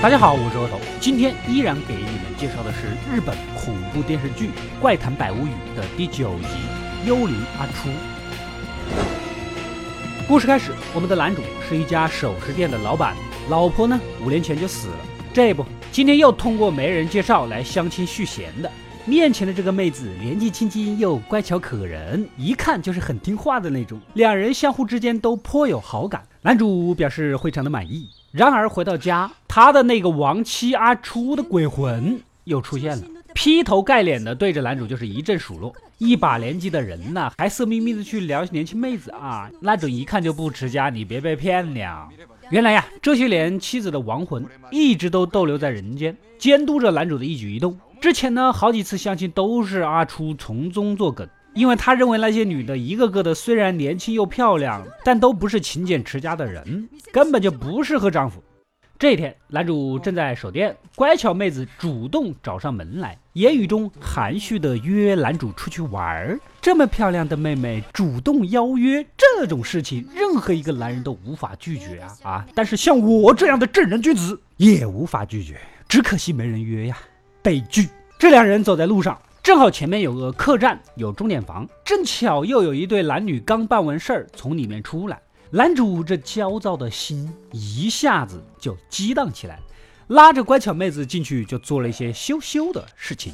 大家好，我是额头，今天依然给你们介绍的是日本恐怖电视剧《怪谈百物语》的第九集《幽灵阿初》。故事开始，我们的男主是一家首饰店的老板，老婆呢五年前就死了，这不，今天又通过媒人介绍来相亲续弦的。面前的这个妹子年纪轻轻又乖巧可人，一看就是很听话的那种，两人相互之间都颇有好感。男主表示非常的满意。然而回到家，他的那个亡妻阿初的鬼魂又出现了，劈头盖脸的对着男主就是一阵数落。一把年纪的人呢，还色眯眯的去撩年轻妹子啊，那种一看就不持家，你别被骗了。原来呀，这些年妻子的亡魂一直都逗留在人间，监督着男主的一举一动。之前呢，好几次相亲都是阿初从中作梗，因为他认为那些女的一个个的虽然年轻又漂亮，但都不是勤俭持家的人，根本就不适合丈夫。这一天，男主正在守店，乖巧妹子主动找上门来，言语中含蓄的约男主出去玩儿。这么漂亮的妹妹主动邀约这种事情，任何一个男人都无法拒绝啊啊！但是像我这样的正人君子也无法拒绝，只可惜没人约呀。悲剧。这两人走在路上，正好前面有个客栈，有钟点房，正巧又有一对男女刚办完事儿从里面出来。男主这焦躁的心一下子就激荡起来，拉着乖巧妹子进去就做了一些羞羞的事情。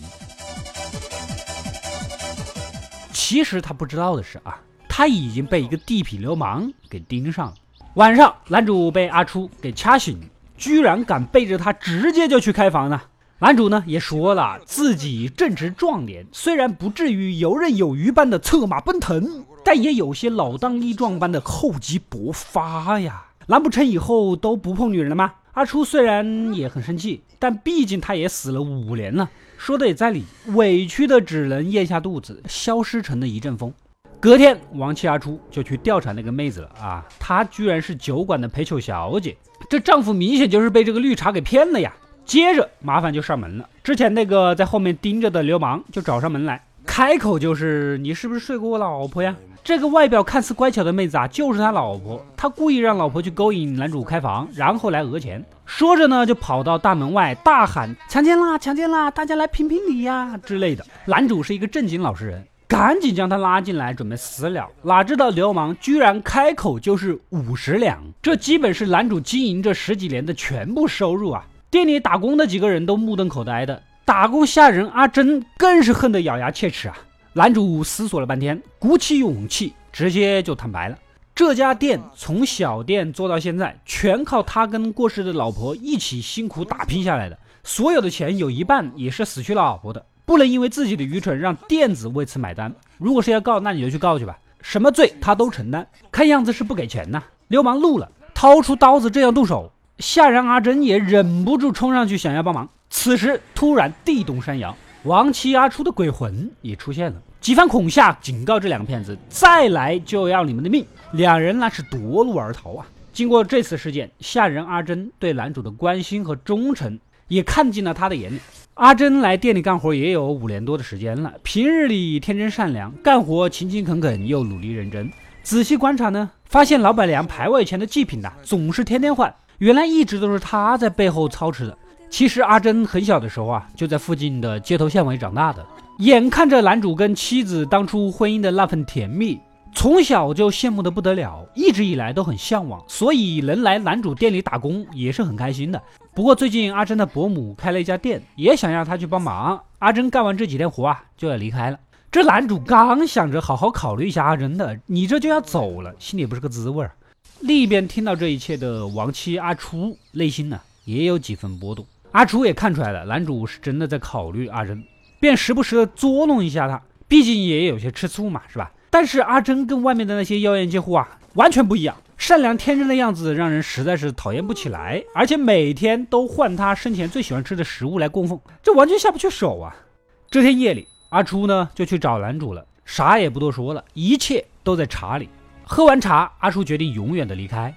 其实他不知道的是啊，他已经被一个地痞流氓给盯上了。晚上，男主被阿初给掐醒，居然敢背着他直接就去开房呢。男主呢也说了，自己正值壮年，虽然不至于游刃有余般的策马奔腾，但也有些老当益壮般的厚积薄发呀。难不成以后都不碰女人了吗？阿初虽然也很生气，但毕竟他也死了五年了，说的也在理，委屈的只能咽下肚子，消失成了一阵风。隔天，亡妻阿初就去调查那个妹子了啊，她居然是酒馆的陪酒小姐，这丈夫明显就是被这个绿茶给骗了呀。接着麻烦就上门了。之前那个在后面盯着的流氓就找上门来，开口就是：“你是不是睡过我老婆呀？”这个外表看似乖巧的妹子啊，就是他老婆。他故意让老婆去勾引男主开房，然后来讹钱。说着呢，就跑到大门外大喊：“强奸啦，强奸啦！大家来评评理呀！”之类的。男主是一个正经老实人，赶紧将他拉进来准备私了。哪知道流氓居然开口就是五十两，这基本是男主经营这十几年的全部收入啊！店里打工的几个人都目瞪口呆的，打工下人阿珍更是恨得咬牙切齿啊！男主思索了半天，鼓起勇气，直接就坦白了：这家店从小店做到现在，全靠他跟过世的老婆一起辛苦打拼下来的，所有的钱有一半也是死去老婆的，不能因为自己的愚蠢让店子为此买单。如果是要告，那你就去告去吧，什么罪他都承担。看样子是不给钱呐！流氓怒了，掏出刀子，这样动手。下人阿珍也忍不住冲上去想要帮忙，此时突然地动山摇，亡妻阿初的鬼魂也出现了，几番恐吓警告这两个骗子，再来就要你们的命。两人那是夺路而逃啊！经过这次事件，下人阿珍对男主的关心和忠诚也看进了他的眼里。阿珍来店里干活也有五年多的时间了，平日里天真善良，干活勤勤恳恳又努力认真。仔细观察呢，发现老板娘排位前的祭品呐，总是天天换。原来一直都是他在背后操持的。其实阿珍很小的时候啊，就在附近的街头巷尾长大的。眼看着男主跟妻子当初婚姻的那份甜蜜，从小就羡慕的不得了，一直以来都很向往，所以能来男主店里打工也是很开心的。不过最近阿珍的伯母开了一家店，也想让他去帮忙。阿珍干完这几天活啊，就要离开了。这男主刚想着好好考虑一下阿珍的，你这就要走了，心里不是个滋味儿。另一边听到这一切的亡妻阿初，内心呢也有几分波动。阿初也看出来了，男主是真的在考虑阿珍，便时不时的捉弄一下他，毕竟也有些吃醋嘛，是吧？但是阿珍跟外面的那些妖艳贱货啊完全不一样，善良天真的样子让人实在是讨厌不起来，而且每天都换他生前最喜欢吃的食物来供奉，这完全下不去手啊。这天夜里，阿初呢就去找男主了，啥也不多说了，一切都在茶里。喝完茶，阿叔决定永远的离开。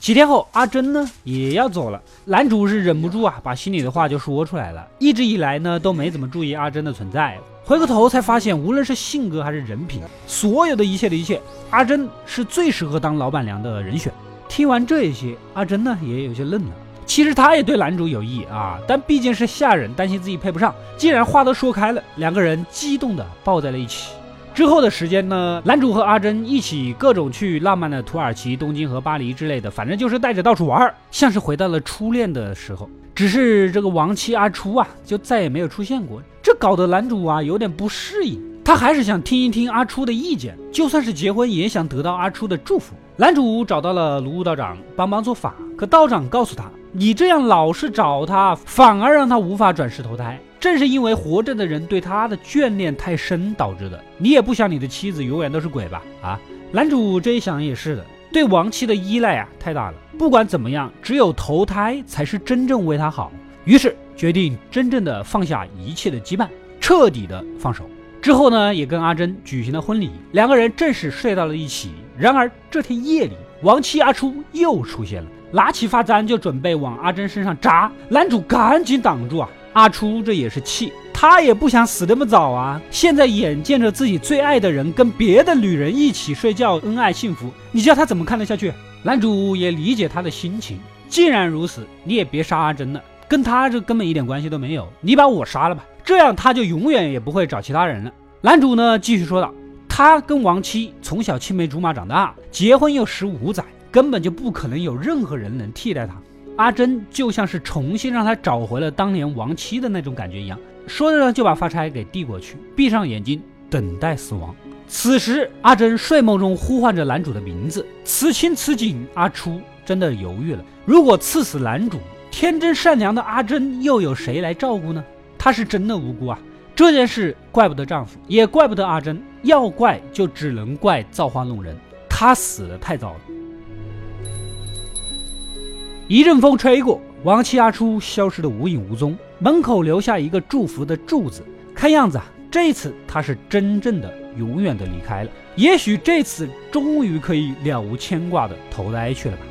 几天后，阿珍呢也要走了。男主是忍不住啊，把心里的话就说出来了。一直以来呢，都没怎么注意阿珍的存在。回过头才发现，无论是性格还是人品，所有的一切的一切，阿珍是最适合当老板娘的人选。听完这些，阿珍呢也有些愣了。其实她也对男主有意啊，但毕竟是下人，担心自己配不上。既然话都说开了，两个人激动的抱在了一起。之后的时间呢，男主和阿珍一起各种去浪漫的土耳其、东京和巴黎之类的，反正就是带着到处玩，像是回到了初恋的时候。只是这个亡妻阿初啊，就再也没有出现过，这搞得男主啊有点不适应。他还是想听一听阿初的意见，就算是结婚，也想得到阿初的祝福。男主找到了卢武道长帮忙做法，可道长告诉他，你这样老是找他，反而让他无法转世投胎。正是因为活着的人对他的眷恋太深导致的。你也不想你的妻子永远都是鬼吧？啊，男主这一想也是的，对亡妻的依赖啊太大了。不管怎么样，只有投胎才是真正为他好。于是决定真正的放下一切的羁绊，彻底的放手。之后呢，也跟阿珍举行了婚礼，两个人正式睡到了一起。然而这天夜里，亡妻阿初又出现了，拿起发簪就准备往阿珍身上扎，男主赶紧挡住啊！阿初这也是气，他也不想死那么早啊！现在眼见着自己最爱的人跟别的女人一起睡觉，恩爱幸福，你叫他怎么看得下去？男主也理解他的心情，既然如此，你也别杀阿珍了，跟他这根本一点关系都没有，你把我杀了吧。这样他就永远也不会找其他人了。男主呢继续说道：“他跟亡妻从小青梅竹马长大，结婚又十五载，根本就不可能有任何人能替代他。阿珍就像是重新让他找回了当年亡妻的那种感觉一样。”说着呢，就把发钗给递过去，闭上眼睛等待死亡。此时，阿珍睡梦中呼唤着男主的名字，此情此景，阿初真的犹豫了。如果刺死男主，天真善良的阿珍又有谁来照顾呢？他是真的无辜啊！这件事怪不得丈夫，也怪不得阿珍，要怪就只能怪造化弄人。她死的太早了。一阵风吹过，亡妻阿初消失的无影无踪，门口留下一个祝福的柱子。看样子啊，这次他是真正的永远的离开了。也许这次终于可以了无牵挂的投胎去了吧。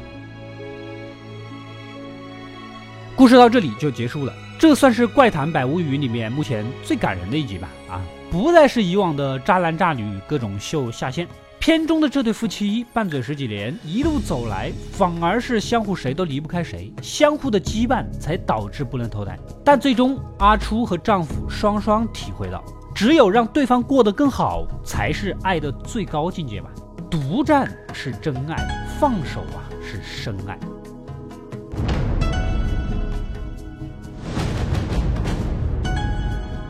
故事到这里就结束了。这算是《怪谈百物语》里面目前最感人的一集吧？啊，不再是以往的渣男渣女各种秀下线，片中的这对夫妻拌嘴十几年，一路走来，反而是相互谁都离不开谁，相互的羁绊才导致不能投胎。但最终阿初和丈夫双双体会到，只有让对方过得更好，才是爱的最高境界吧。独占是真爱，放手啊是深爱。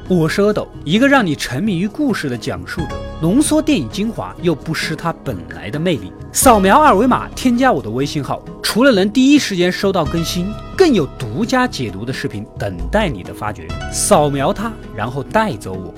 我是阿斗，一个让你沉迷于故事的讲述者，浓缩电影精华又不失它本来的魅力。扫描二维码添加我的微信号，除了能第一时间收到更新，更有独家解读的视频等待你的发掘。扫描它，然后带走我。